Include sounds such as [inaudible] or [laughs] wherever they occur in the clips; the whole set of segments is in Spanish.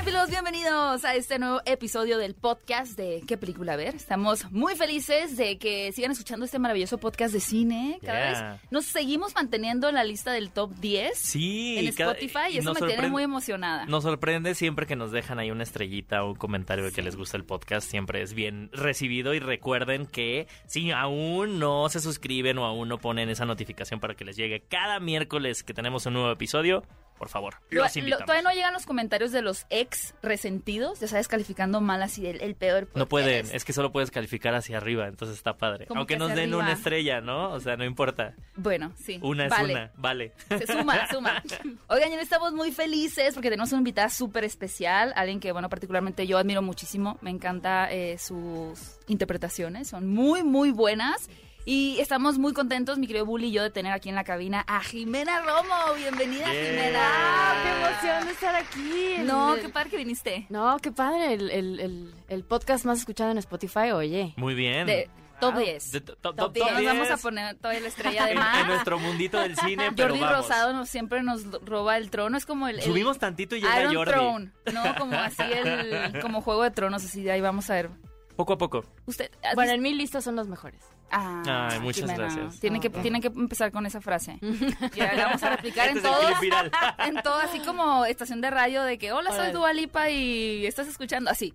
Cinefilos, bienvenidos a este nuevo episodio del podcast de ¿Qué película ver? Estamos muy felices de que sigan escuchando este maravilloso podcast de cine. Cada Yeah. vez nos seguimos manteniendo en la lista del top 10 Sí, en cada- Spotify y eso me tiene muy emocionada. Nos sorprende siempre que nos dejan ahí una estrellita o un comentario de que les gusta el podcast. Siempre es bien recibido. Y recuerden que si aún no se suscriben o aún no ponen esa notificación para que les llegue cada miércoles que tenemos un nuevo episodio, por favor, Lo- los lo- invitamos. todavía no llegan los comentarios de los ex resentidos, ya sabes, calificando mal así el, el peor. No pueden, es que solo puedes calificar hacia arriba, entonces está padre. ¿Cómo Aunque que nos den una estrella, ¿no? O sea, no importa. Bueno, sí. Una es una, vale. Se suma, suma. [laughs] Oigan, estamos muy felices porque tenemos una invitada súper especial, alguien que, bueno, particularmente yo admiro muchísimo. Me encanta eh, sus interpretaciones, son muy, muy buenas. Y estamos muy contentos, mi querido Bully y yo, de tener aquí en la cabina a Jimena Romo. Bienvenida, Yeah. Jimena. ¡Ah, qué emoción de estar aquí! El- No, el- qué padre que viniste. No, qué padre, el, el- el- el podcast más escuchado en Spotify, oye. Muy bien. De top Wow. 10. De to- to- Top top 10. Nos vamos a 10 poner toda la estrella de en, mar. en nuestro mundito del cine, [laughs] pero Jordi vamos. Rosado nos, siempre nos roba el trono. Es como el. el Subimos tantito y llega Iron Jordi. Throne. No, [laughs] como así el. Como Juego de Tronos, así de ahí vamos a ver. Poco a poco. Usted. ¿has Bueno, en mi lista son los mejores. Ah, Ay, muchas gracias. Tienen que, tienen que empezar con esa frase. [laughs] Ya la vamos a replicar en Este viral. [laughs] En todo, así como estación de radio de que, hola, soy Órale. Dua Lipa y estás escuchando. Así.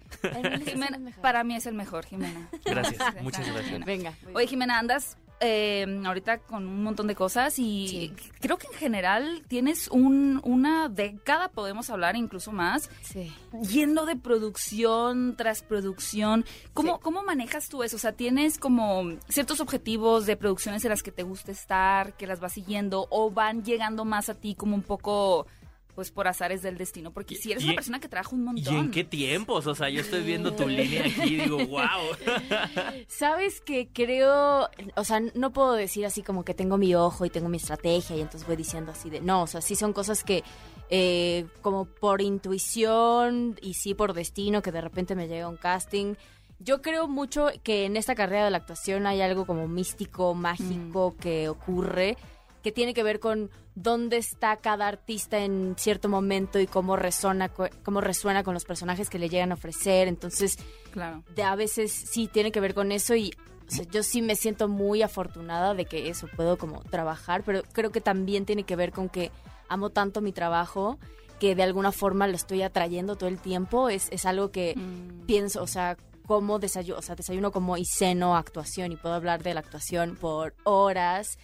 Jimena, para mí es el mejor, Jimena. Gracias, Gracias, muchas gracias. Venga. Oye, Jimena, andas eh, ahorita con un montón de cosas y Sí. creo que en general tienes un, una década, podemos hablar incluso más, Sí. yendo de producción tras producción. ¿Cómo, Sí. ¿Cómo manejas tú eso? O sea, ¿tienes como ciertos objetivos de producciones en las que te gusta estar, que las vas siguiendo, o van llegando más a ti como un poco, pues, por azares del destino? Porque si eres Y- una persona que trabaja un ¿Y montón. en qué tiempos? O sea, yo estoy viendo tu línea aquí y digo, wow. [laughs] Sabes que creo, o sea, no puedo decir así como que tengo mi ojo y tengo mi estrategia y entonces voy diciendo así de, no, o sea, sí son cosas que eh, como por intuición y sí por destino que de repente me llega un casting. Yo creo mucho que en esta carrera de la actuación hay algo como místico, mágico que ocurre que tiene que ver con dónde está cada artista en cierto momento y cómo resuena, co- cómo resuena con los personajes que le llegan a ofrecer. Entonces, Claro. de a veces sí tiene que ver con eso y o sea, yo sí me siento muy afortunada de que eso puedo como trabajar, pero creo que también tiene que ver con que amo tanto mi trabajo que de alguna forma lo estoy atrayendo todo el tiempo. Es, es algo que Mm. pienso, o sea, como desayuno, o sea, desayuno como y ceno actuación y puedo hablar de la actuación por horas.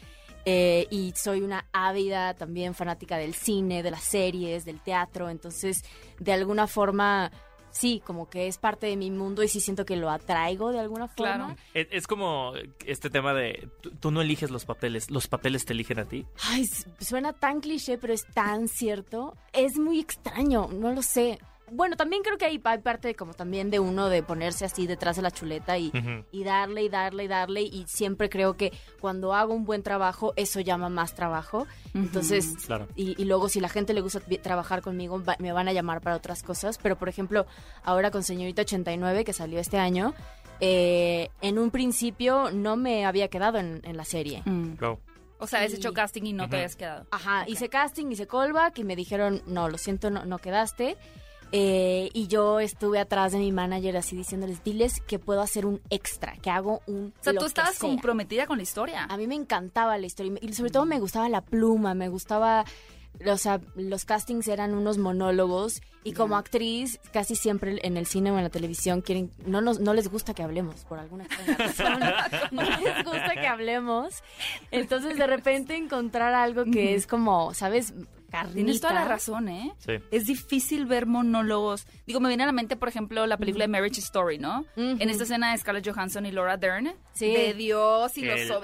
Eh, y soy una ávida también fanática del cine, de las series, del teatro. Entonces, de alguna forma, sí, como que es parte de mi mundo y sí siento que lo atraigo de alguna forma. Claro. Es, es como este tema de tú, tú no eliges los papeles, los papeles te eligen a ti. Ay, suena tan cliché, pero es tan cierto. Es muy extraño, no lo sé. Bueno, también creo que hay, hay parte como también de uno de ponerse así detrás de la chuleta y, darle y darle y darle y siempre creo que cuando hago un buen trabajo eso llama más trabajo. Entonces, Claro. y, y luego si la gente le gusta trabajar conmigo va- me van a llamar para otras cosas. Pero por ejemplo, ahora con Señorita 89 que salió este año, eh, en un principio no me había quedado en, en la serie. Mm. Go. O sea, has hecho casting y no te habías quedado. Ajá, hice casting, hice callback y me dijeron, no, lo siento, no, no quedaste. Eh, y yo estuve atrás de mi manager así diciéndoles, diles que puedo hacer un extra, que hago un... O sea, tú estabas sea". comprometida con la historia. A mí me encantaba la historia y sobre todo me gustaba la pluma, me gustaba... O sea, los castings eran unos monólogos y como actriz casi siempre en el cine o en la televisión quieren no nos no les gusta que hablemos por alguna razón. [laughs] no les gusta que hablemos. Entonces de repente encontrar algo que es como, ¿sabes? Carnita. Tienes toda la razón, ¿eh? Sí. Es difícil ver monólogos. Digo, me viene a la mente, por ejemplo, la película de Marriage Story, ¿no? En esta escena de Scarlett Johansson y Laura Dern. Sí. De Dios y El- los.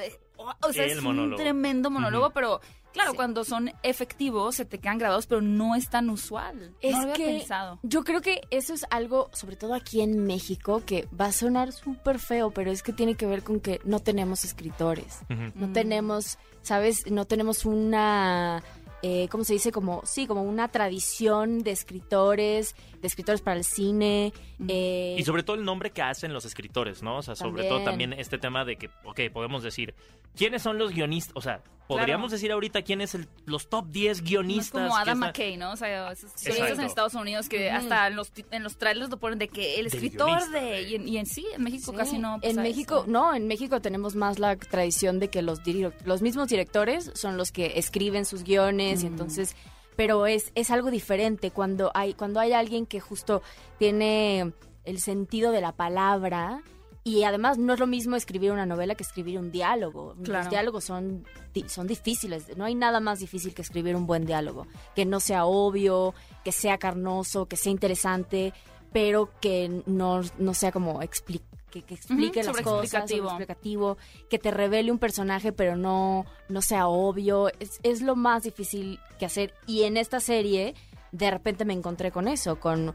O sea, es monólogo. un tremendo monólogo, pero claro, Sí. cuando son efectivos se te quedan grabados, pero no es tan usual. Es no lo había que pensado. yo creo que eso es algo, sobre todo aquí en México, que va a sonar súper feo, pero es que tiene que ver con que no tenemos escritores. No Mm. tenemos, ¿sabes? No tenemos una, eh, ¿cómo se dice? Como, sí, como una tradición de escritores, de escritores para el cine. eh, Y sobre todo el nombre que hacen los escritores, ¿no? O sea, sobre También. todo también este tema de que, ok, podemos decir, ¿quiénes son los guionistas? O sea, podríamos decir ahorita quién es el, los top 10 No es guionistas. como que Adam McKay, ¿no? O sea, esos guionistas en Estados Unidos que hasta en los, ti- en los trailers lo ponen de que el escritor de... Y en, y en sí, en México Sí, casi no En México, eso. no, en México tenemos más la tradición de que los dir- los mismos directores son los que escriben sus guiones, y Mm. entonces, pero es, es algo diferente cuando hay, cuando hay alguien que justo tiene el sentido de la palabra. Y además no es lo mismo escribir una novela que escribir un diálogo. Claro. Los diálogos son, son difíciles. No hay nada más difícil que escribir un buen diálogo. Que no sea obvio, que sea carnoso, que sea interesante, pero que no, no sea como expli- que, que explique Ujú, las cosas, explicativo, que te revele un personaje pero no, no sea obvio. Es, es lo más difícil que hacer. Y en esta serie, de repente me encontré con eso, con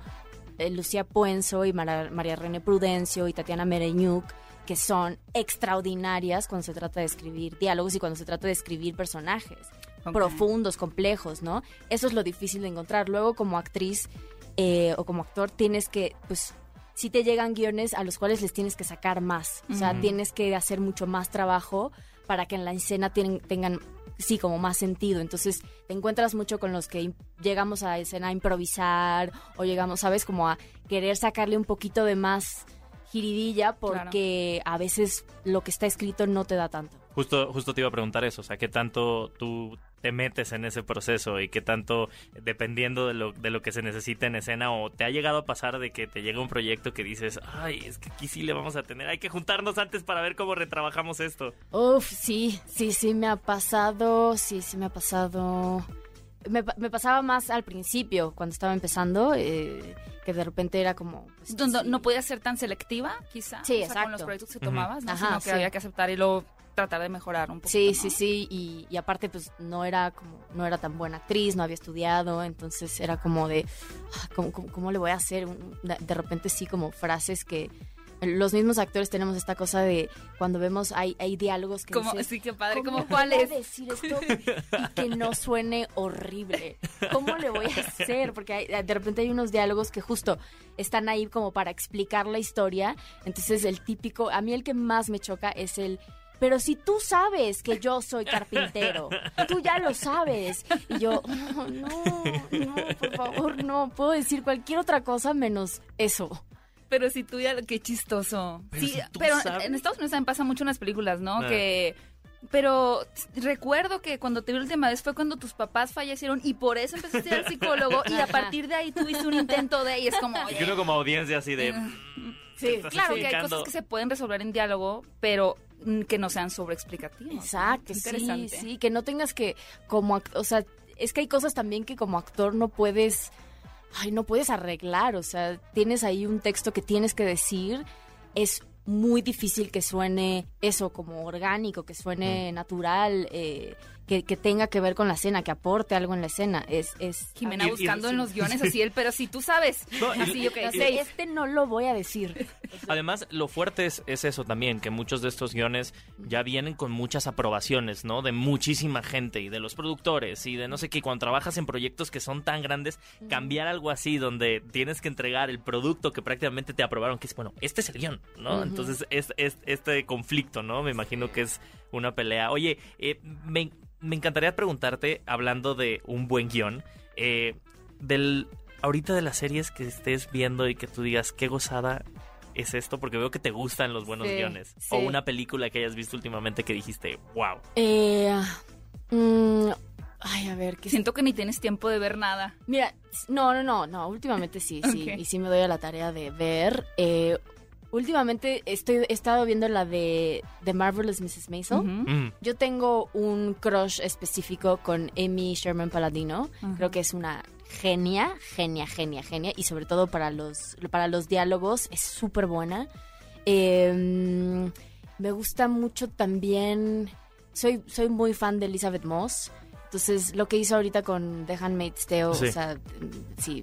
eh, Lucía Puenzo y Mara- María René Prudencio y Tatiana Mereñuk, que son extraordinarias cuando se trata de escribir diálogos y cuando se trata de escribir personajes profundos, complejos, ¿no? Eso es lo difícil de encontrar. Luego, como actriz eh, o como actor, tienes que, pues, sí te llegan guiones a los cuales les tienes que sacar más. O sea, tienes que hacer mucho más trabajo para que en la escena tienen- tengan, sí, como más sentido. Entonces, te encuentras mucho con los que llegamos a escena a improvisar o llegamos, ¿sabes? Como a querer sacarle un poquito de más giridilla porque a veces lo que está escrito no te da tanto. Justo, justo te iba a preguntar eso, o sea, qué tanto tú te metes en ese proceso y qué tanto, dependiendo de lo, de lo que se necesita en escena, o te ha llegado a pasar de que te llega un proyecto que dices, ay, es que aquí sí le vamos a tener, hay que juntarnos antes para ver cómo retrabajamos esto. Uf, sí, sí, sí me ha pasado, sí, sí me ha pasado. Me, me pasaba más al principio, cuando estaba empezando, eh, que de repente era como... pues, Donde sí. no podías ser tan selectiva, quizá. Sí, o sea, Con los exacto. proyectos que tomabas, ¿no? Ajá, Sino que sí. había que aceptar y luego tratar de mejorar un poco. Sí, sí, sí, y, y aparte pues no era como, no era tan buena actriz, no había estudiado, entonces era como de, ah, ¿cómo, cómo, cómo le voy a hacer? De repente sí como frases que los mismos actores tenemos esta cosa de cuando vemos hay, hay diálogos que Como, dices, sí, qué padre. ¿Cómo ¿Cómo cuál es? decir esto y que no suene horrible? ¿Cómo le voy a hacer? Porque hay- de repente hay unos diálogos que justo están ahí como para explicar la historia. Entonces el típico, a mí el que más me choca es el... Pero si tú sabes que yo soy carpintero, tú ya lo sabes. Y yo, "Oh, no, no, por favor, no, puedo decir cualquier otra cosa menos eso. Pero si tú ya, qué chistoso. Pero sí, si tú pero sabes. en Estados Unidos también pasa mucho en las películas, ¿no? Que pero recuerdo que cuando te vi la última vez fue cuando tus papás fallecieron y por eso empezaste a ir al psicólogo y a partir de ahí tuviste un intento de y es como, Y oye, que uno como audiencia así de... Mm. Sí, claro que hay cosas que se pueden resolver en diálogo, pero que no sean sobreexplicativas. ¿no? Exacto, sí, Interesante. sí, que no tengas que, como, o sea, es que hay cosas también que como actor no puedes, ay, no puedes arreglar, o sea, tienes ahí un texto que tienes que decir, es muy difícil que suene eso como orgánico, que suene natural, eh, que, que tenga que ver con la escena, que aporte algo en la escena, es... es Jimena Y- y- buscando en los [laughs] guiones así, él, pero si tú sabes. No, así, No sé, seis. este no lo voy a decir. Además, lo fuerte es, es eso también, que muchos de estos guiones ya vienen con muchas aprobaciones, ¿no? De muchísima gente y de los productores y de no sé qué. Cuando trabajas en proyectos que son tan grandes, cambiar algo así donde tienes que entregar el producto que prácticamente te aprobaron, que es, bueno, este es el guion, ¿no? Entonces, es, es- este conflicto, ¿no? Me imagino que es una pelea. Oye, eh, me, me encantaría preguntarte, hablando de un buen guion, eh, del ahorita de las series que estés viendo y que tú digas qué gozada es esto, porque veo que te gustan los buenos Sí, guiones. sí. O una película que hayas visto últimamente que dijiste, wow. Eh, mm, ay, a ver, ¿qué Siento que ni tienes tiempo de ver nada. Mira, no, no, no, no, últimamente sí, sí, y sí me doy a la tarea de ver. Eh, últimamente estoy, he estado viendo la de The Marvelous Mrs. Maisel. Mm, Yo tengo un crush específico con Amy Sherman Paladino. Creo que es una genia, genia, genia, genia. Y sobre todo para los, para los diálogos es súper buena. Eh, me gusta mucho también... Soy, soy muy fan de Elizabeth Moss. Entonces, lo que hizo ahorita con The Handmaid's Tale, Sí. o sea, sí,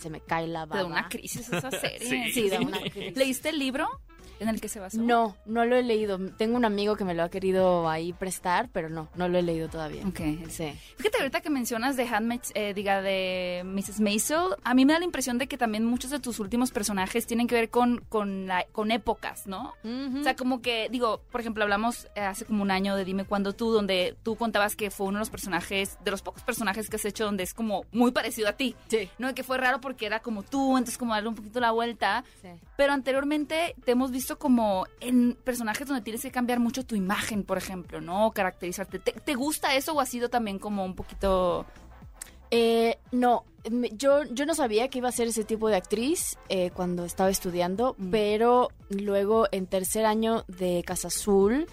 se me cae la Te baba. da una crisis esa serie. [laughs] Sí. Sí, da una [laughs] crisis. ¿Leíste el libro? En el que se basó? No, no lo he leído. Tengo un amigo que me lo ha querido ahí prestar, pero no, no lo he leído todavía. Ok. Sí. Fíjate, ahorita que mencionas de Handmaid's, eh, diga, de Mrs. Maisel, a mí me da la impresión de que también muchos de tus últimos personajes tienen que ver con, con, la- con épocas, ¿no? O sea, como que, digo, por ejemplo, hablamos eh, hace como un año de Dime Cuándo Tú, donde tú contabas que fue uno de los personajes, de los pocos personajes que has hecho donde es como muy parecido a ti. Sí. ¿no? Que fue raro porque era como tú, entonces como darle un poquito la vuelta. Sí. Pero anteriormente te hemos visto como en personajes donde tienes que cambiar mucho tu imagen, por ejemplo, ¿no? Caracterizarte. ¿Te, te gusta eso o ha sido también como un poquito... Eh, no, yo, yo no sabía que iba a ser ese tipo de actriz eh, cuando estaba estudiando, Mm. pero luego en tercer año de Casa Azul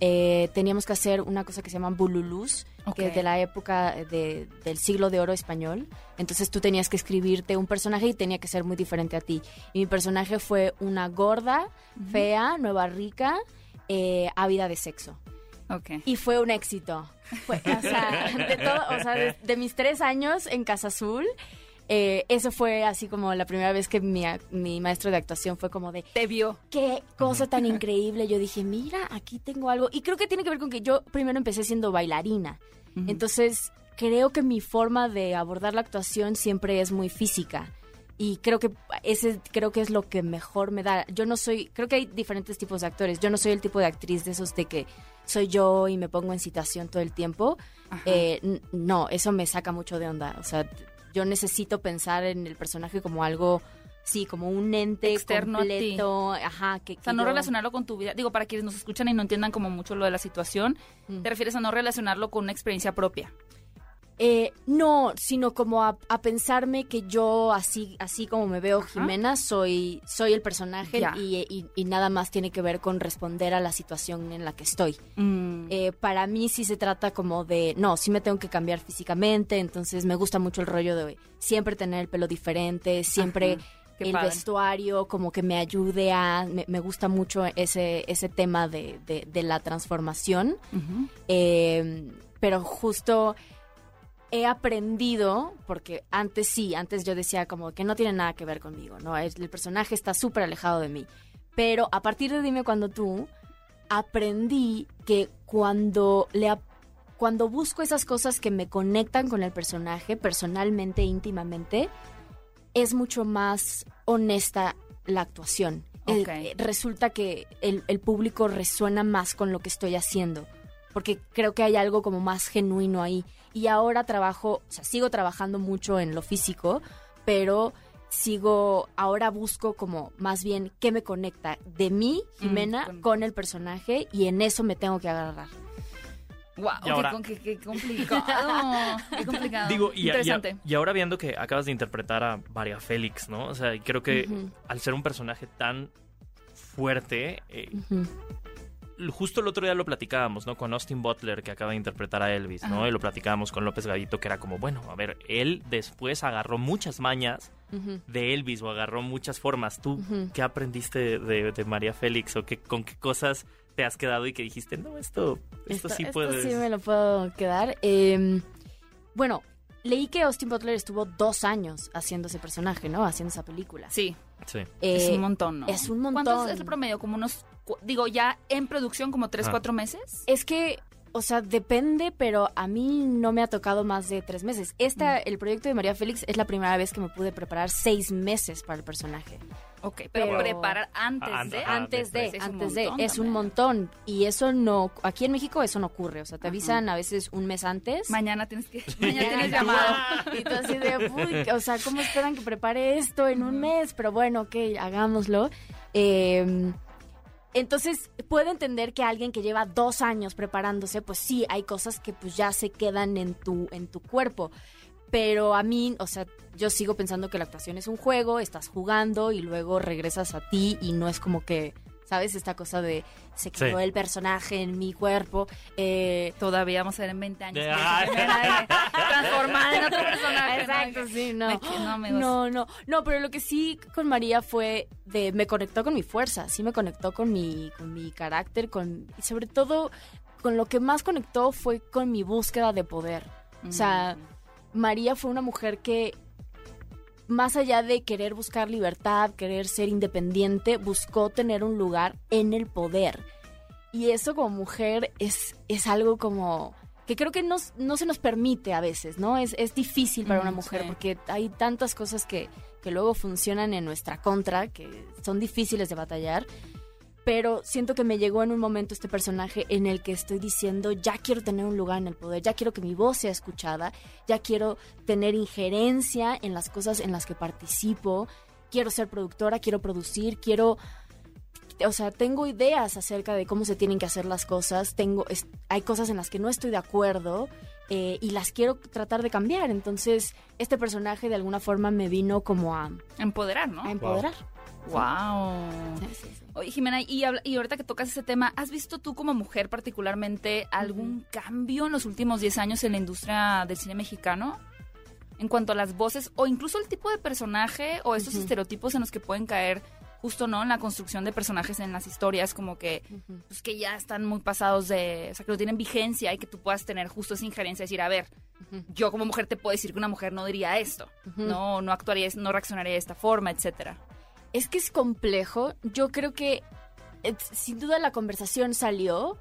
eh, teníamos que hacer una cosa que se llama Bululus, que Ok. es de la época de- del siglo de oro español. Entonces tú tenías que escribirte un personaje y tenía que ser muy diferente a ti. Y mi personaje fue una gorda, fea, nueva rica, eh, ávida de sexo. Ok. Y fue un éxito. Fue, o sea, de, todo, o sea, de, de mis tres años en Casa Azul, eh, eso fue así como la primera vez que mi, mi maestro de actuación fue como de, Te vio. qué cosa tan increíble. Yo dije, mira, aquí tengo algo. Y creo que tiene que ver con que yo primero empecé siendo bailarina. Entonces, creo que mi forma de abordar la actuación siempre es muy física. Y creo que ese creo que es lo que mejor me da. Yo no soy, creo que hay diferentes tipos de actores. Yo no soy el tipo de actriz de esos de que soy yo y me pongo en situación todo el tiempo. Eh, no, eso me saca mucho de onda. O sea, yo necesito pensar en el personaje como algo, sí, como un ente Externo a ti. completo. Ajá, que, O sea, no yo- relacionarlo con tu vida. Digo, para quienes nos escuchan y no entiendan como mucho lo de la situación, Mm. te refieres a no relacionarlo con una experiencia propia. Eh, no, sino como a, a pensarme que yo, así, así como me veo Jimena, soy, soy el personaje y, y- y nada más tiene que ver con responder a la situación en la que estoy. Mm. Eh, para mí sí se trata como de, no, sí me tengo que cambiar físicamente, entonces me gusta mucho el rollo de siempre tener el pelo diferente, siempre Ajá, el vestuario como que me ayude a, me, me gusta mucho ese, ese tema de, de- de la transformación. Eh, pero justo he aprendido, porque antes sí, antes yo decía como que no tiene nada que ver conmigo, ¿no? El personaje está súper alejado de mí. Pero a partir de Dime Cuando Tú, aprendí que cuando le cuando busco esas cosas que me conectan con el personaje personalmente, íntimamente, es mucho más honesta la actuación. Eh, Ok. eh, resulta que el, el público resuena más con lo que estoy haciendo, porque creo que hay algo como más genuino ahí. Y ahora trabajo, o sea, sigo trabajando mucho en lo físico, pero sigo, ahora busco como más bien qué me conecta de mí, Jimena, con- con el personaje, y en eso me tengo que agarrar. Wow, ahora- qué, qué- qué complicado. [laughs] qué complicado. Digo, y, Interesante. y ahora viendo que acabas de interpretar a María Félix, ¿no? O sea, y creo que al ser un personaje tan fuerte, eh. Justo el otro día lo platicábamos, ¿no? Con Austin Butler, que acaba de interpretar a Elvis, ¿no? Ajá. Y lo platicábamos con López Gavito, que era como, bueno, a ver, él después agarró muchas mañas de Elvis o agarró muchas formas. ¿Tú qué aprendiste de, de María Félix o qué, con qué cosas te has quedado y que dijiste, no, esto, esto, sí puedes... sí me lo puedo quedar. Eh, bueno, leí que Austin Butler estuvo dos años haciendo ese personaje, ¿no? Haciendo esa película. Sí, Sí. es Eh, un montón, ¿no? es un montón. ¿Cuántos es el promedio? Como unos, digo, ya en producción como tres, Ah. cuatro meses. Es que, o sea, depende, pero a mí no me ha tocado más de tres meses. Esta, Mm. el proyecto de María Félix es la primera vez que me pude preparar seis meses para el personaje. Ok, pero, Pero- preparar antes Ah, de... ajá, antes de, es un antes de, montón es un montón. Y eso no, aquí en México eso no ocurre. O sea, te Ajá. avisan a veces un mes antes. Mañana tienes que... Mañana tienes llamado. Y tú así de, uy, o sea, ¿cómo esperan que prepare esto en un mes? Pero bueno, ok, hagámoslo. Eh, entonces, puedo entender que alguien que lleva dos años preparándose, pues sí, hay cosas que pues ya se quedan en tu, en tu cuerpo. Pero a mí, o sea, yo sigo pensando que la actuación es un juego, estás jugando y luego regresas a ti y no es como que, ¿sabes? Esta cosa de se quedó Sí. el personaje en mi cuerpo. Eh, Todavía vamos a ver en 20 años. [laughs] Transformada en otro [laughs] personaje. Exacto, ¿no? sí, no. No. No, no, no, pero lo que sí con María fue de me conectó con mi fuerza, sí me conectó con mi con mi carácter, con y sobre todo con lo que más conectó fue con mi búsqueda de poder. O sea, Mm. María fue una mujer que más allá de querer buscar libertad, querer ser independiente, buscó tener un lugar en el poder. Y eso como mujer es, es algo como que creo que nos, no se nos permite a veces, ¿no? Es, es difícil para una mujer sí. porque hay tantas cosas que, que luego funcionan en nuestra contra, que son difíciles de batallar. Pero siento que me llegó en un momento este personaje en el que estoy diciendo, ya quiero tener un lugar en el poder, ya quiero que mi voz sea escuchada, ya quiero tener injerencia en las cosas en las que participo, quiero ser productora, quiero producir, quiero o sea, tengo ideas acerca de cómo se tienen que hacer las cosas, tengo, es- hay cosas en las que no estoy de acuerdo eh, y las quiero tratar de cambiar. Entonces, este personaje de alguna forma me vino como a, Empoderar, ¿no? a empoderar. Wow. Sí, sí, sí. Oye, Jimena, y, habla- y ahorita que tocas ese tema, ¿has visto tú como mujer particularmente algún cambio en los últimos 10 años en la industria del cine mexicano? En cuanto a las voces o incluso el tipo de personaje o esos Ujú. estereotipos en los que pueden caer justo, ¿no? En la construcción de personajes en las historias, como que, pues, que ya están muy pasados de, o sea, que no tienen vigencia y que tú puedas tener justo esa injerencia, decir, a ver, yo como mujer te puedo decir que una mujer no diría esto, Ujú. no, no actuaría, no reaccionaría de esta forma, etcétera. Es que es complejo. Yo creo que eh, sin duda la conversación salió,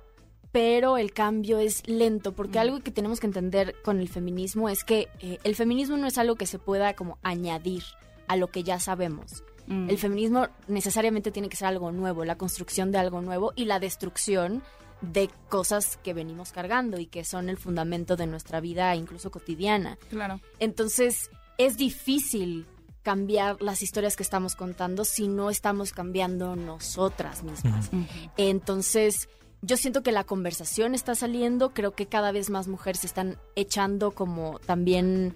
pero el cambio es lento, porque Mm. algo que tenemos que entender con el feminismo es que eh, el feminismo no es algo que se pueda como añadir a lo que ya sabemos. Mm. El feminismo necesariamente tiene que ser algo nuevo, la construcción de algo nuevo y la destrucción de cosas que venimos cargando y que son el fundamento de nuestra vida incluso cotidiana. Claro. Entonces, es difícil cambiar las historias que estamos contando si no estamos cambiando nosotras mismas. Entonces, yo siento que la conversación está saliendo, creo que cada vez más mujeres se están echando como también,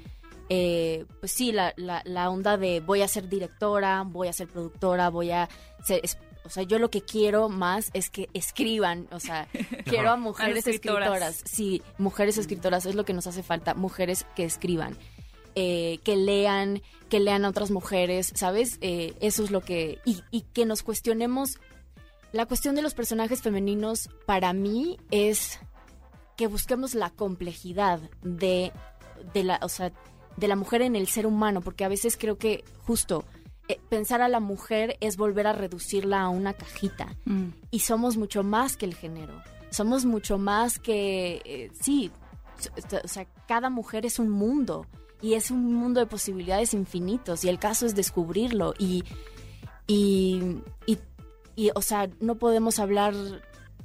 eh, pues sí, la, la, la onda de voy a ser directora, voy a ser productora, voy a ser... es- o sea, yo lo que quiero más es que escriban, o sea, [laughs] quiero a mujeres escritoras. escritoras. Sí, mujeres escritoras es lo que nos hace falta, mujeres que escriban, eh, que lean, que lean a otras mujeres, ¿sabes? Eh, eso es lo que... Y, y que nos cuestionemos la cuestión de los personajes femeninos para mí es que busquemos la complejidad de, de la, o sea, de la mujer en el ser humano, porque a veces creo que justo eh, pensar a la mujer es volver a reducirla a una cajita. Mm. Y somos mucho más que el género. Somos mucho más que, eh, sí, o sea, cada mujer es un mundo y es un mundo de posibilidades infinitos y el caso es descubrirlo y, y, y, y, o sea, no podemos hablar,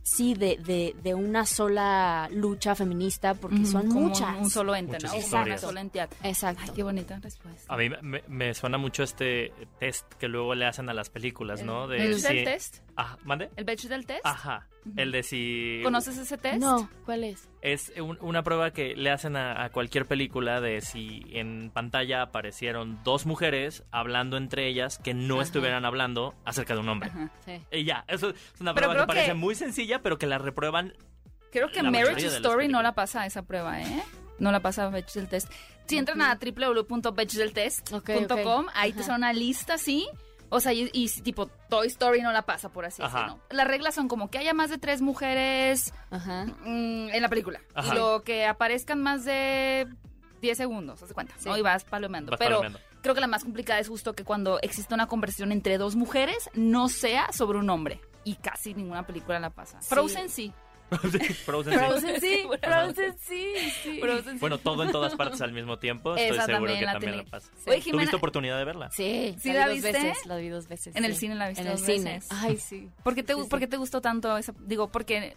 sí, de, de, de una sola lucha feminista porque Ujú, son como muchas. Un, solo ente, ¿no? Una sola entidad. Exacto. Ay, qué bonita respuesta. A mí me, me suena mucho este test que luego le hacen a las películas, ¿no? De ¿El si- Bechdel test? Ajá, ¿mande? ¿El Bechdel test? Ajá. El de si... ¿Conoces ese test? No, ¿cuál es? Es un- una prueba que le hacen a, a cualquier película de si en pantalla aparecieron dos mujeres hablando entre ellas que no Ajá. estuvieran hablando acerca de un hombre. Ajá. Sí. Y ya, eso es una prueba que creo parece que- muy sencilla, pero que la reprueban. Creo que Marriage Story no la pasa esa prueba, ¿eh? No la pasa Bechdel test. Si entran a ok. ahí te sale una lista, ¿sí? O sea, y, y tipo Toy Story no la pasa, por así Ajá. decirlo. Las reglas son como que haya más de tres mujeres Ajá. mm, en la película. Ajá. Y lo que aparezcan más de 10 segundos, haz cuenta, Sí. ¿no? Y vas palomeando. Vas Pero palomeando. creo que la más complicada es justo que cuando existe una conversación entre dos mujeres, no sea sobre un hombre. Y casi ninguna película la pasa. Sí. Frozen sí. Frozen, sí. Frozen sí, [laughs] Bueno. Frozen sí, sí. Frozen sí. Bueno, todo en todas partes al mismo tiempo. Estoy Esa seguro también que la también la pasa. Oye, Jimena, ¿Tuviste oportunidad de verla? Sí, ¿Sí la la vi dos viste? veces, la vi dos veces. En el sí. cine la viste En el dos cine. veces. Ay, sí. ¿Por qué te, Sí, sí. por qué te gustó tanto esa? Digo, porque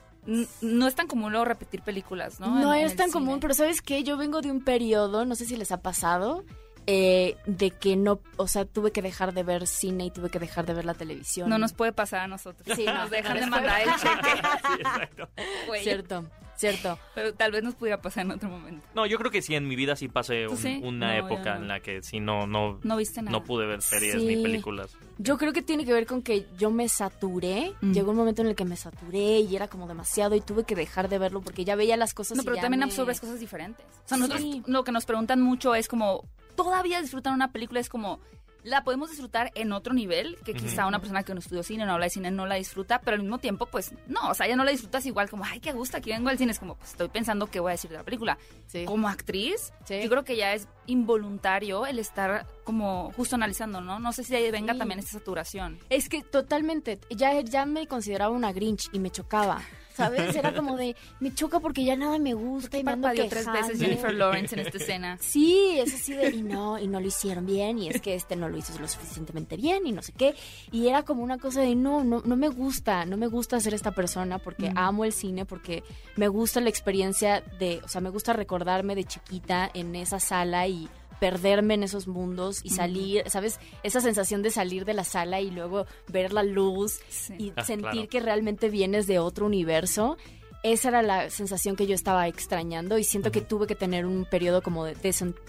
no es tan común luego repetir películas, ¿no? No, En- es el tan cine. común, pero ¿sabes qué? Yo vengo de un periodo, no sé si les ha pasado, eh, de que no, o sea, tuve que dejar de ver cine y tuve que dejar de ver la televisión. No nos puede pasar a nosotros. Sí, no, nos dejan de mandar el cheque. [laughs] Sí, exacto. güey. Cierto, cierto. Pero tal vez nos pudiera pasar en otro momento. No, yo creo que sí, en mi vida sí pasé ¿Tú un- sí? una No, época no. en la que sí no, no, No viste nada. no pude ver series Sí. ni películas. Yo creo que tiene que ver con que yo me saturé. Mm. Llegó un momento en el que me saturé y era como demasiado y tuve que dejar de verlo porque ya veía las cosas No, y pero ya también me- absorbes cosas diferentes. O sea, nosotros Sí. lo que nos preguntan mucho es como, ¿todavía disfrutan una película? Es como, la podemos disfrutar en otro nivel, que quizá una persona que no estudió cine, no habla de cine, no la disfruta, pero al mismo tiempo, pues no, o sea, ya no la disfrutas igual como, ay, qué gusto, aquí vengo al cine, es como, pues estoy pensando qué voy a decir de la película. Sí. Como actriz, Sí. yo creo que ya es involuntario el estar como justo analizando, ¿no? No sé si de ahí venga Sí. también esta saturación. Es que totalmente, ya, ya me consideraba una Grinch y me chocaba. ¿Sabes? Era como de, me choca porque ya nada me gusta y me ando tres veces. Jennifer Lawrence en esta escena. [laughs] Sí, es así de, y no, y no lo hicieron bien, y es que este no lo hizo lo suficientemente bien, y no sé qué. Y era como una cosa de, no, no, no me gusta, no me gusta ser esta persona porque amo el cine, porque me gusta la experiencia de, o sea, me gusta recordarme de chiquita en esa sala y perderme en esos mundos y salir, ¿sabes? Esa sensación de salir de la sala y luego ver la luz Sí. y Ah, sentir claro. que realmente vienes de otro universo. Esa era la sensación que yo estaba extrañando y siento que tuve que tener un periodo como de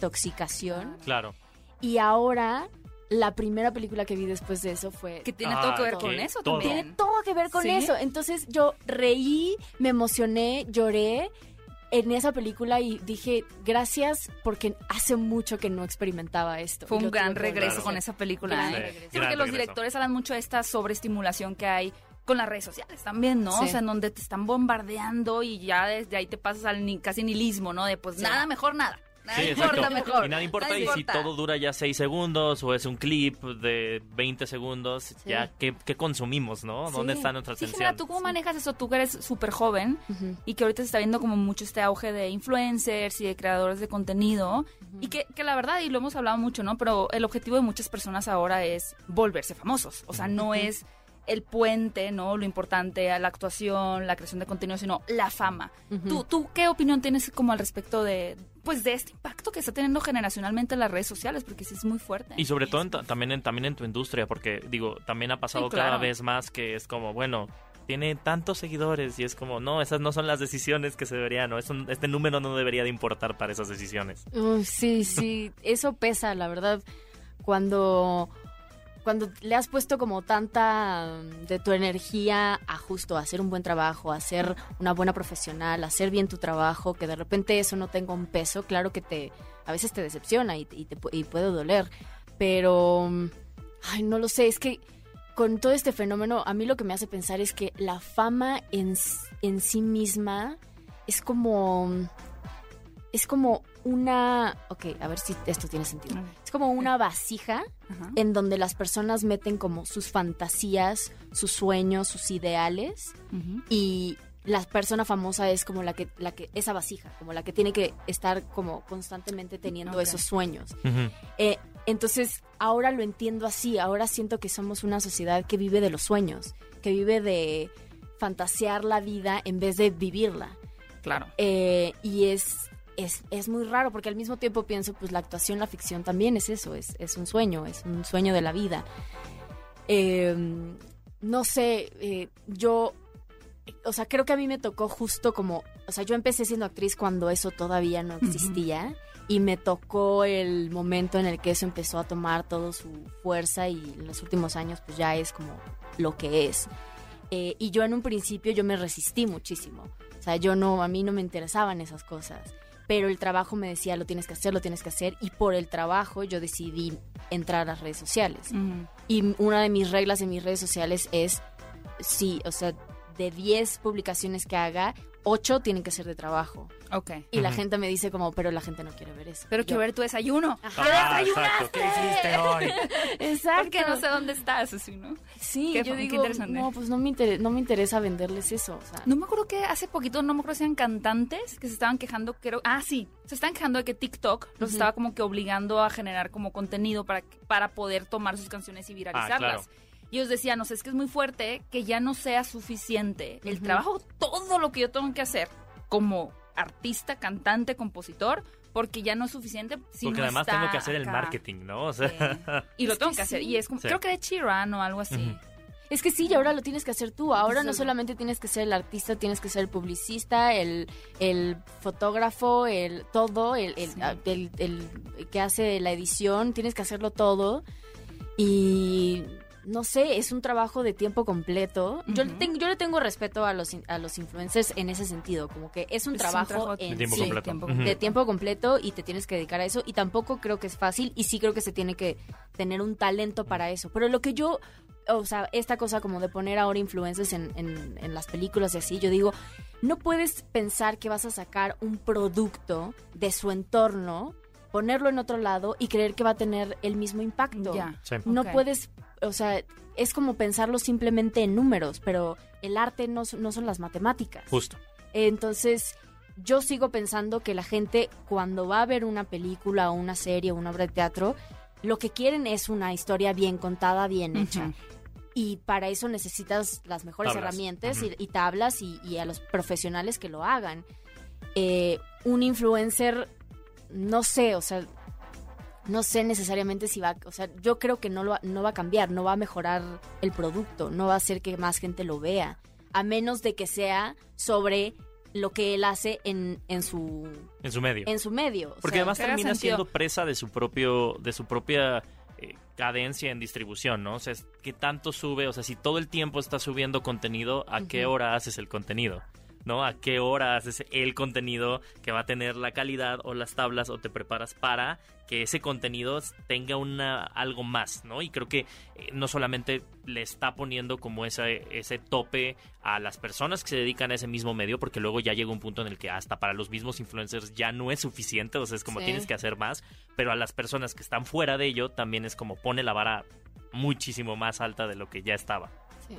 desintoxicación. Claro. Y ahora, la primera película que vi después de eso fue... Que tiene Ah, todo que ver con eso todo. también. Tiene todo que ver con ¿Sí? eso. Entonces yo reí, me emocioné, lloré en esa película y dije, gracias porque hace mucho que no experimentaba esto. Fue un gran regreso con esa película. Gran ¿eh? regreso. Sí, porque los directores hablan mucho de esta sobreestimulación que hay con las redes sociales también, ¿no? Sí. O sea, en donde te están bombardeando y ya desde ahí te pasas al ni, casi nihilismo, ¿no? De pues Sí. nada mejor nada. Nada Sí, importa exacto. mejor. Y nada importa Nada y si todo dura ya 6 segundos o es un clip de 20 segundos, ya ¿qué, qué consumimos, ¿no? ¿Dónde Sí. está nuestra Sí, atención? ¿tú cómo manejas eso? Tú que eres súper joven y que ahorita se está viendo como mucho este auge de influencers y de creadores de contenido y que, que la verdad, y lo hemos hablado mucho, ¿no? Pero el objetivo de muchas personas ahora es volverse famosos. O sea, no es el puente, ¿no? Lo importante, la actuación, la creación de contenido, sino la fama. ¿Tú, ¿Tú qué opinión tienes como al respecto de, pues, de este impacto que está teniendo generacionalmente las redes sociales? Porque sí es muy fuerte. Y sobre todo en ta- también, en, también en tu industria, porque digo, también ha pasado Sí, claro. cada vez más que es como, bueno, tiene tantos seguidores y es como, no, esas no son las decisiones que se deberían, un- este número no debería de importar para esas decisiones. Sí, sí, [laughs] eso pesa, la verdad. Cuando, cuando le has puesto como tanta mm, de tu energía a justo hacer un buen trabajo, a ser una buena profesional, a hacer bien tu trabajo, que de repente eso no tenga un peso, claro que te a veces te decepciona y, y te y puede doler, pero mm, ay, no lo sé, es que con todo este fenómeno a mí lo que me hace pensar es que la fama en, en sí misma es como es como una, ok, a ver si esto tiene sentido. Es como una vasija Ajá. en donde las personas meten como sus fantasías, sus sueños, sus ideales y la persona famosa es como la que, la que, esa vasija, como la que tiene que estar como constantemente teniendo esos sueños. Eh, entonces, ahora lo entiendo así, ahora siento que somos una sociedad que vive de los sueños, que vive de fantasear la vida en vez de vivirla. Claro. Eh, y es, es, es muy raro porque al mismo tiempo pienso, pues la actuación, la ficción también es eso, es, es un sueño, es un sueño de la vida. Eh, no sé, eh, yo, o sea, creo que a mí me tocó justo como, o sea, yo empecé siendo actriz cuando eso todavía no existía. Y me tocó el momento en el que eso empezó a tomar toda su fuerza y en los últimos años pues ya es como lo que es. Eh, y yo en un principio yo me resistí muchísimo. O sea, yo no, a mí no me interesaban esas cosas. Pero el trabajo me decía, lo tienes que hacer, lo tienes que hacer. Y por el trabajo yo decidí entrar a las redes sociales. Y una de mis reglas en mis redes sociales es, sí, o sea, de 10 publicaciones que haga, 8 tienen que ser de trabajo. Ok. Y la gente me dice como, pero la gente no quiere ver eso. Pero quiero ver tu desayuno. Ah, exacto. ¿Qué hiciste hoy? [laughs] Exacto. Porque no sé dónde estás, así, ¿no? Sí, Qué yo digo, interesante. no, pues no me, inter- no me interesa venderles eso. O sea, No me acuerdo que hace poquito, no me acuerdo si eran cantantes que se estaban quejando, creo, ah, sí, se estaban quejando de que TikTok los Ujú. estaba como que obligando a generar como contenido para, para poder tomar sus canciones y viralizarlas. claro. Y ellos decían, no sé, es que es muy fuerte que ya no sea suficiente el trabajo, todo lo que yo tengo que hacer como artista, cantante, compositor, porque ya no es suficiente. Si Porque no además está tengo que hacer el marketing, ¿no? O sea, Sí. Y lo Es tengo que que hacer. sí. Y es como, Sí. creo que de Chiran o algo así. Es que sí, y ahora lo tienes que hacer tú. Ahora no solamente tienes que ser el artista, tienes que ser el publicista, el, el fotógrafo, el todo, el, el, Sí. ah, el- el que hace la edición, tienes que hacerlo todo. Y no sé, es un trabajo de tiempo completo. yo, le tengo, yo le tengo respeto a los, a los influencers en ese sentido, como que es un Es un trabajo, en de tiempo sí, completo. tiempo de tiempo completo y te tienes que dedicar a eso. Y tampoco creo que es fácil y sí creo que se tiene que tener un talento para eso. Pero lo que yo, o sea, esta cosa como de poner ahora influencers en, en- en las películas y así, yo digo, no puedes pensar que vas a sacar un producto de su entorno, ponerlo en otro lado y creer que va a tener el mismo impacto. Sí. No puedes, o sea, es como pensarlo simplemente en números, pero el arte no, son- no son las matemáticas. Justo. Entonces, yo sigo pensando que la gente cuando va a ver una película o una serie o una obra de teatro, lo que quieren es una historia bien contada, bien hecha. Y para eso necesitas las mejores Tablas. herramientas y, y tablas y, y a los profesionales que lo hagan. Eh, un influencer, no sé, o sea, no sé necesariamente si va, o sea, yo creo que no, lo, va- no va a cambiar, no va a mejorar el producto, no va a hacer que más gente lo vea, a menos de que sea sobre lo que él hace en, en su En su medio. en su medio. o Porque sea, además termina sentido. siendo presa de su propio, de su propia eh, cadencia en distribución, ¿no? O sea, es que tanto sube, o sea, si todo el tiempo estás subiendo contenido, ¿a qué hora haces el contenido? ¿No? ¿A qué hora haces el contenido que va a tener la calidad o las tablas o te preparas para que ese contenido tenga una algo más, ¿no? Y creo que eh, no solamente le está poniendo como ese, ese tope a las personas que se dedican a ese mismo medio, porque luego ya llega un punto en el que hasta para los mismos influencers ya no es suficiente, o sea, es como Sí. tienes que hacer más, pero a las personas que están fuera de ello también es como pone la vara muchísimo más alta de lo que ya estaba.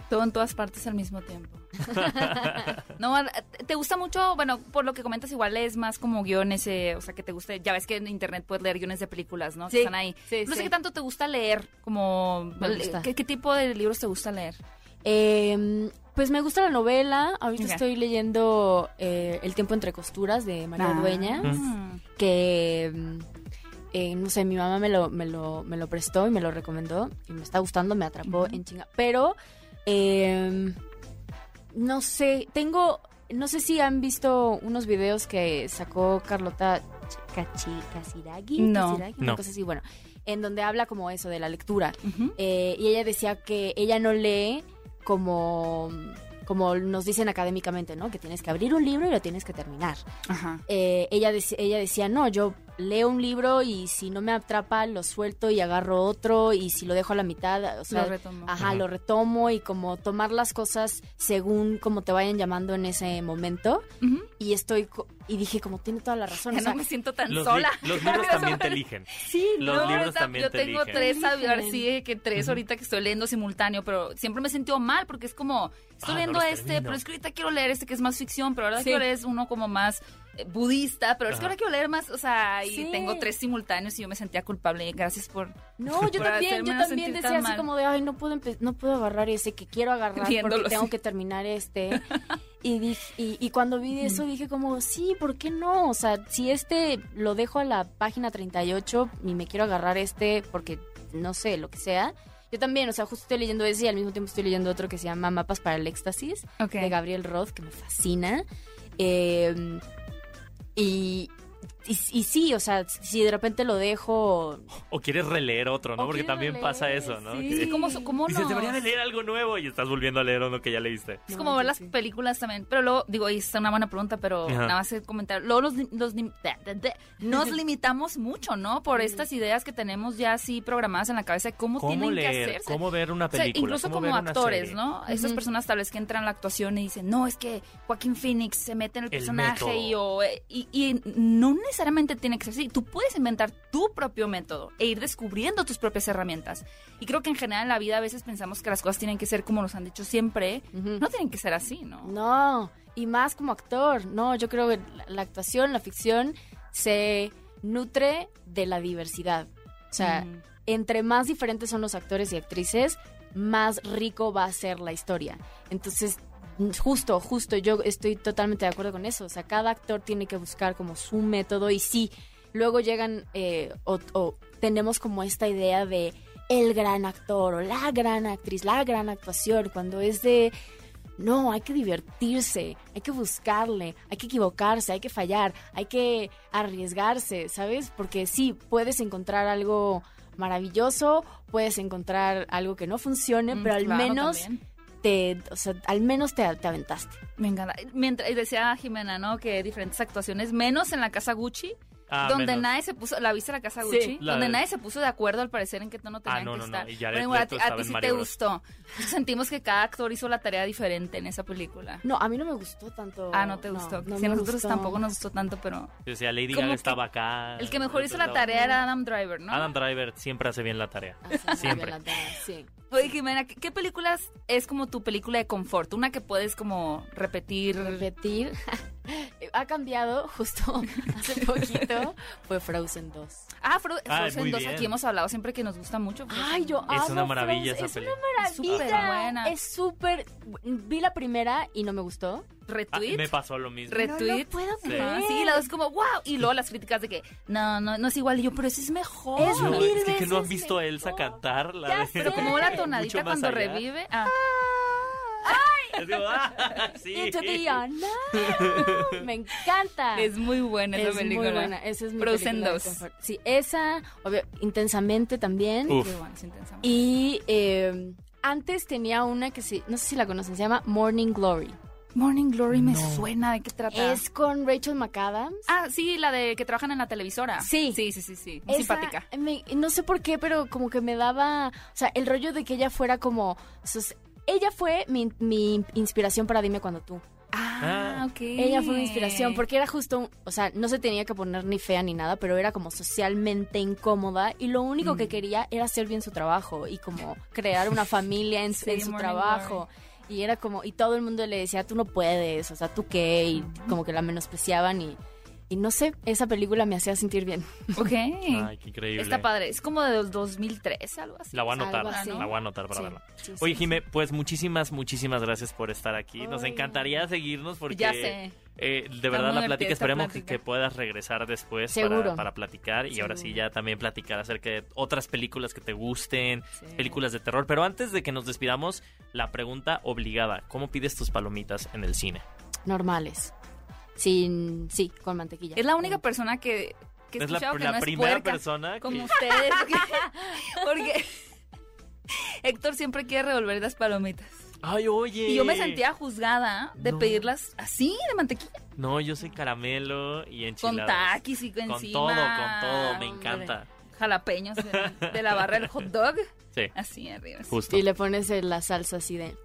Todo en todas partes al mismo tiempo. [laughs] no, ¿te gusta mucho? Bueno, por lo que comentas, igual es más como guiones, eh, o sea, que te guste. Ya ves que en internet puedes leer guiones de películas, ¿no? Que Sí, están ahí. sí, no sé qué tanto te gusta leer, como. Gusta. ¿qué, qué tipo de libros te gusta leer? Eh, pues me gusta la novela. Ahorita estoy leyendo eh, El tiempo entre costuras de María Ah. Dueñas, que mm, eh, no sé, mi mamá me lo, me lo, me lo prestó y me lo recomendó y me está gustando, me atrapó en chinga. Pero eh, no sé, tengo, no sé si han visto unos videos que sacó Carlota Cachi, Casiraghi, No. Casiraghi, una No. cosa así, bueno, en donde habla como eso de la lectura. Eh, y ella decía que ella no lee como, como nos dicen académicamente, ¿no? Que tienes que abrir un libro y lo tienes que terminar. Ajá. Eh, ella, ella decía, no, yo leo un libro y si no me atrapa lo suelto y agarro otro y si lo dejo a la mitad, o sea, Lo retomo. ajá, Ajá. lo retomo y como tomar las cosas según como te vayan llamando en ese momento. Y estoy, co- y dije como, tiene toda la razón. [laughs] Ya o sea, no me siento tan Los, sola. li- los [laughs] libros también te eligen. [laughs] sí, los No, libros también yo te tengo eligen. tres, a ver, sí, que tres ahorita que estoy leyendo simultáneo, pero siempre me he sentido mal porque es como, estoy Ah, leyendo los este, termino. pero es que ahorita quiero leer este que es más ficción, pero ahora Sí. quiero leer es uno como más budista, pero es que ahora quiero leer más, o sea, y Sí. tengo tres simultáneos y yo me sentía culpable. Gracias por... No, [laughs] yo Por también, yo también decía así mal. como de, ay, no puedo, no puedo agarrar ese que quiero agarrar Viéndolo, porque tengo sí. que terminar este. Y, dije- y, y cuando vi eso dije como, sí, ¿por qué no? O sea, si este lo dejo a la página 38 y me quiero agarrar este porque, no sé, lo que sea. Yo también, o sea, justo estoy leyendo ese y al mismo tiempo estoy leyendo otro que se llama Mapas para el Éxtasis Ok. de Gabriel Roth, que me fascina. Eh, y, y, y sí, o sea, si de repente lo dejo... O quieres releer otro, ¿no? O Porque también pasa eso, ¿no? sí. Que ¿cómo, cómo dices, no? debería de leer algo nuevo y estás volviendo a leer uno que ya leíste. Es No, como ver sí, las sí. películas también. Pero luego, digo, ahí está una buena pregunta, pero Ajá. nada más el comentario. Luego de- de- nos [laughs] limitamos mucho, ¿no? Por estas ideas que tenemos ya así programadas en la cabeza de cómo, ¿Cómo tienen que hacerse. ¿Cómo ver una O sea, película? incluso ¿Cómo como ver una actores, serie? ¿no? Estas Ujú. personas tal vez que entran a la actuación y dicen, no, es que Joaquín Phoenix se mete en el El personaje método. y, o, eh, y, y no necesariamente tiene que ser así. Tú puedes inventar tu propio método e ir descubriendo tus propias herramientas. Y creo que en general en la vida a veces pensamos que las cosas tienen que ser como nos han dicho siempre. No tienen que ser así, ¿no? No, y más como actor. No, yo creo que la, la actuación, la ficción, se nutre de la diversidad. O sea, Mm. entre más diferentes son los actores y actrices, más rico va a ser la historia. Entonces, justo, justo, yo estoy totalmente de acuerdo con eso. O sea, cada actor tiene que buscar como su método y sí, luego llegan eh, o, o tenemos como esta idea de el gran actor o la gran actriz, la gran actuación, cuando es de no, hay que divertirse, hay que buscarle, hay que equivocarse, hay que fallar, hay que arriesgarse, ¿sabes? Porque sí, puedes encontrar algo maravilloso, puedes encontrar algo que no funcione, Mm, pero al claro, menos también. Te, o sea, al menos te, te aventaste. Me encanta. Mientras, decía Jimena, ¿no? Que diferentes actuaciones, menos en la casa Gucci, Ah, donde menos. nadie se puso, ¿la viste la casa Sí. Gucci? La donde de- nadie se puso de acuerdo al parecer en qué tono tenían Ah, no, que no, no, estar. y Jared Pero igual, a ti, a sí Mario te Bros. gustó. [laughs] Sentimos que cada actor hizo la tarea diferente en esa película. No, a mí no me gustó tanto. Ah, no te gustó. no sí, a nosotros gustó. tampoco nos gustó tanto, pero O sea, Lady Gaga que estaba acá. el que mejor hizo la tarea era Adam Driver, ¿no? Adam Driver siempre hace bien la tarea. Ah, Siempre. bien la tarea, sí. Oye, Jimena, ¿qué, qué películas es como tu película de confort? Una que puedes como repetir. Repetir. [laughs] ha cambiado [laughs] justo hace poquito. Fue Frozen 2. Ah, Fro- Ah, Frozen muy 2, bien. aquí hemos hablado siempre que nos gusta mucho. Frozen Ay, yo 2. Es amo una maravilla Frozen, esa es peli. una Es súper maravilla. buena. Es súper. Vi la primera y no me gustó. Ah, Retweet. me pasó lo mismo. Re- No Retweet. lo puedo creer. sí, la dos como, wow. Y luego las críticas de que, no, no, no es igual. Y yo, pero eso es mejor. Es No, mil es que, que no han visto a Elsa mejor. cantar. La Ya de- sé. [laughs] Pero como la tonadita cuando allá. revive. Ah, [laughs] Es como, ah, [laughs] sí. Into the unknown. Me encanta. [laughs] es muy buena esa Es muy buena. Esa es mi Frozen película de 2. confort. Sí, esa, obvio, intensamente también. Uf. Y eh, antes tenía una que sí, no sé si la conocen, se llama Morning Glory. Morning Glory me suena. ¿De qué trata? Es con Rachel McAdams. Ah, sí, la de que trabajan en la televisora. Sí. Sí, sí, sí, sí. Muy Esa simpática. me- no sé por qué, pero como que me daba, o sea, el rollo de que ella fuera como, o sea, ella fue mi, mi inspiración para Dime Cuando Tú. Ah, ok. Ella fue mi inspiración porque era justo, un- o sea, no se tenía que poner ni fea ni nada, pero era como socialmente incómoda y lo único Mm. que quería era hacer bien su trabajo y como crear una familia en, [laughs] Sí, en su Morning trabajo. Y era como, y todo el mundo le decía, tú no puedes, o sea, tú qué, y como que la menospreciaban y, y no sé, esa película me hacía sentir bien. Ok. Ay, qué increíble. Está padre. Es como de 2003, algo así. La voy a anotar, la voy a anotar para Sí, verla. sí, Oye, sí. Jime, pues muchísimas, muchísimas gracias por estar aquí. Nos encantaría seguirnos porque Ya sé. eh, de Está verdad la plática esperemos que, plática. que puedas regresar después Seguro. para, para platicar y ahora sí ya también platicar acerca de otras películas que te gusten, Sí. películas de terror. Pero antes de que nos despidamos, la pregunta obligada, ¿cómo pides tus palomitas en el cine? Normales. Sin, sí, con mantequilla. Es la única persona que, que he es la, escuchado que la no es primera puerca, persona como que... [laughs] ustedes. Porque, porque Héctor siempre quiere revolver las palomitas. Ay, oye. Y yo me sentía juzgada de No. pedirlas así, de mantequilla. No, yo soy caramelo y Con enchiladas. taquis y Con encima. todo, con todo, me hombre, encanta. Jalapeños de, de la barra del hot dog. [laughs] Sí, Así arriba. así. justo. Y le pones la salsa así de...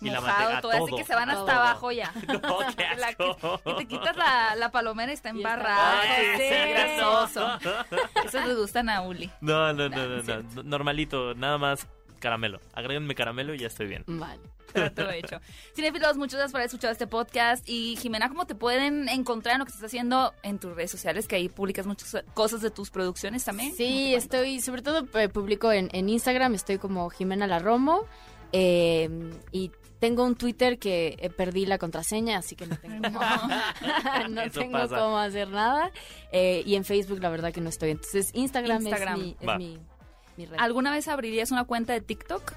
Y la Mojado, manteca- todo, así que se van hasta todo. abajo ya. [laughs] No, qué [laughs] La que- te quitas la, la palomera y está embarrada. Ay, sí, grasoso. Eso [laughs] le gustan a Uli. No, no, no, No, no. Normalito, nada más caramelo. Agréguenme caramelo y ya estoy bien. Vale. Trato hecho. Cinefilos, muchas gracias por haber escuchado este podcast. Y Jimena, ¿cómo te pueden encontrar en lo que estás haciendo en tus redes sociales? Que ahí publicas muchas cosas de tus producciones también. Sí, estoy, sobre todo eh, publico en, en Instagram, estoy como Jimena La Romo. eh, y tengo un Twitter que eh, perdí la contraseña, así que no tengo [laughs] cómo, [laughs] no tengo cómo hacer nada. Eh, y en Facebook, la verdad que no estoy. Entonces, Instagram, Instagram. es, mi, es mi, mi red. ¿Alguna vez abrirías una cuenta de TikTok?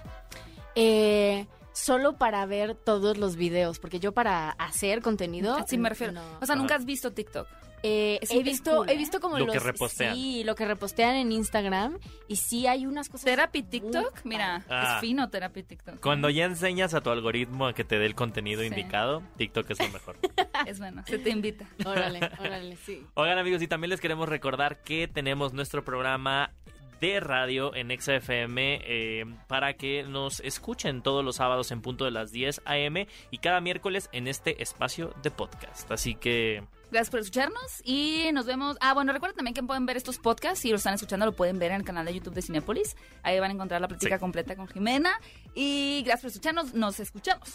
Eh, solo para ver todos los videos, porque yo para hacer contenido. Sí, me refiero. no. O sea, nunca Ajá. has visto TikTok. Eh, he visto, cool, he visto como Lo los que repostean. sí, lo que repostean en Instagram y sí hay unas cosas. Therapy TikTok, mira, Ah. es fino Therapy TikTok. Cuando ya enseñas a tu algoritmo a que te dé el contenido Sí. indicado, TikTok es lo mejor. [laughs] Es bueno, se te invita. Órale, órale, sí. Oigan amigos, y también les queremos recordar que tenemos nuestro programa de radio en XFM eh, para que nos escuchen todos los sábados en punto de las 10 a.m. y cada miércoles en este espacio de podcast. Así que Gracias por escucharnos y nos vemos. Ah, bueno, recuerden también que pueden ver estos podcasts. Si lo están escuchando, lo pueden ver en el canal de YouTube de Cinepolis. Ahí van a encontrar la plática Sí. completa con Jimena. Y gracias por escucharnos. Nos escuchamos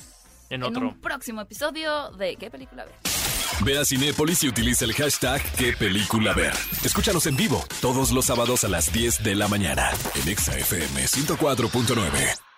En otro. un próximo episodio de ¿Qué película ver? Ve a Cinépolis y utiliza el hashtag qué película ver. Escúchanos en vivo todos los sábados a las 10 de la mañana en Exa FM 104.9.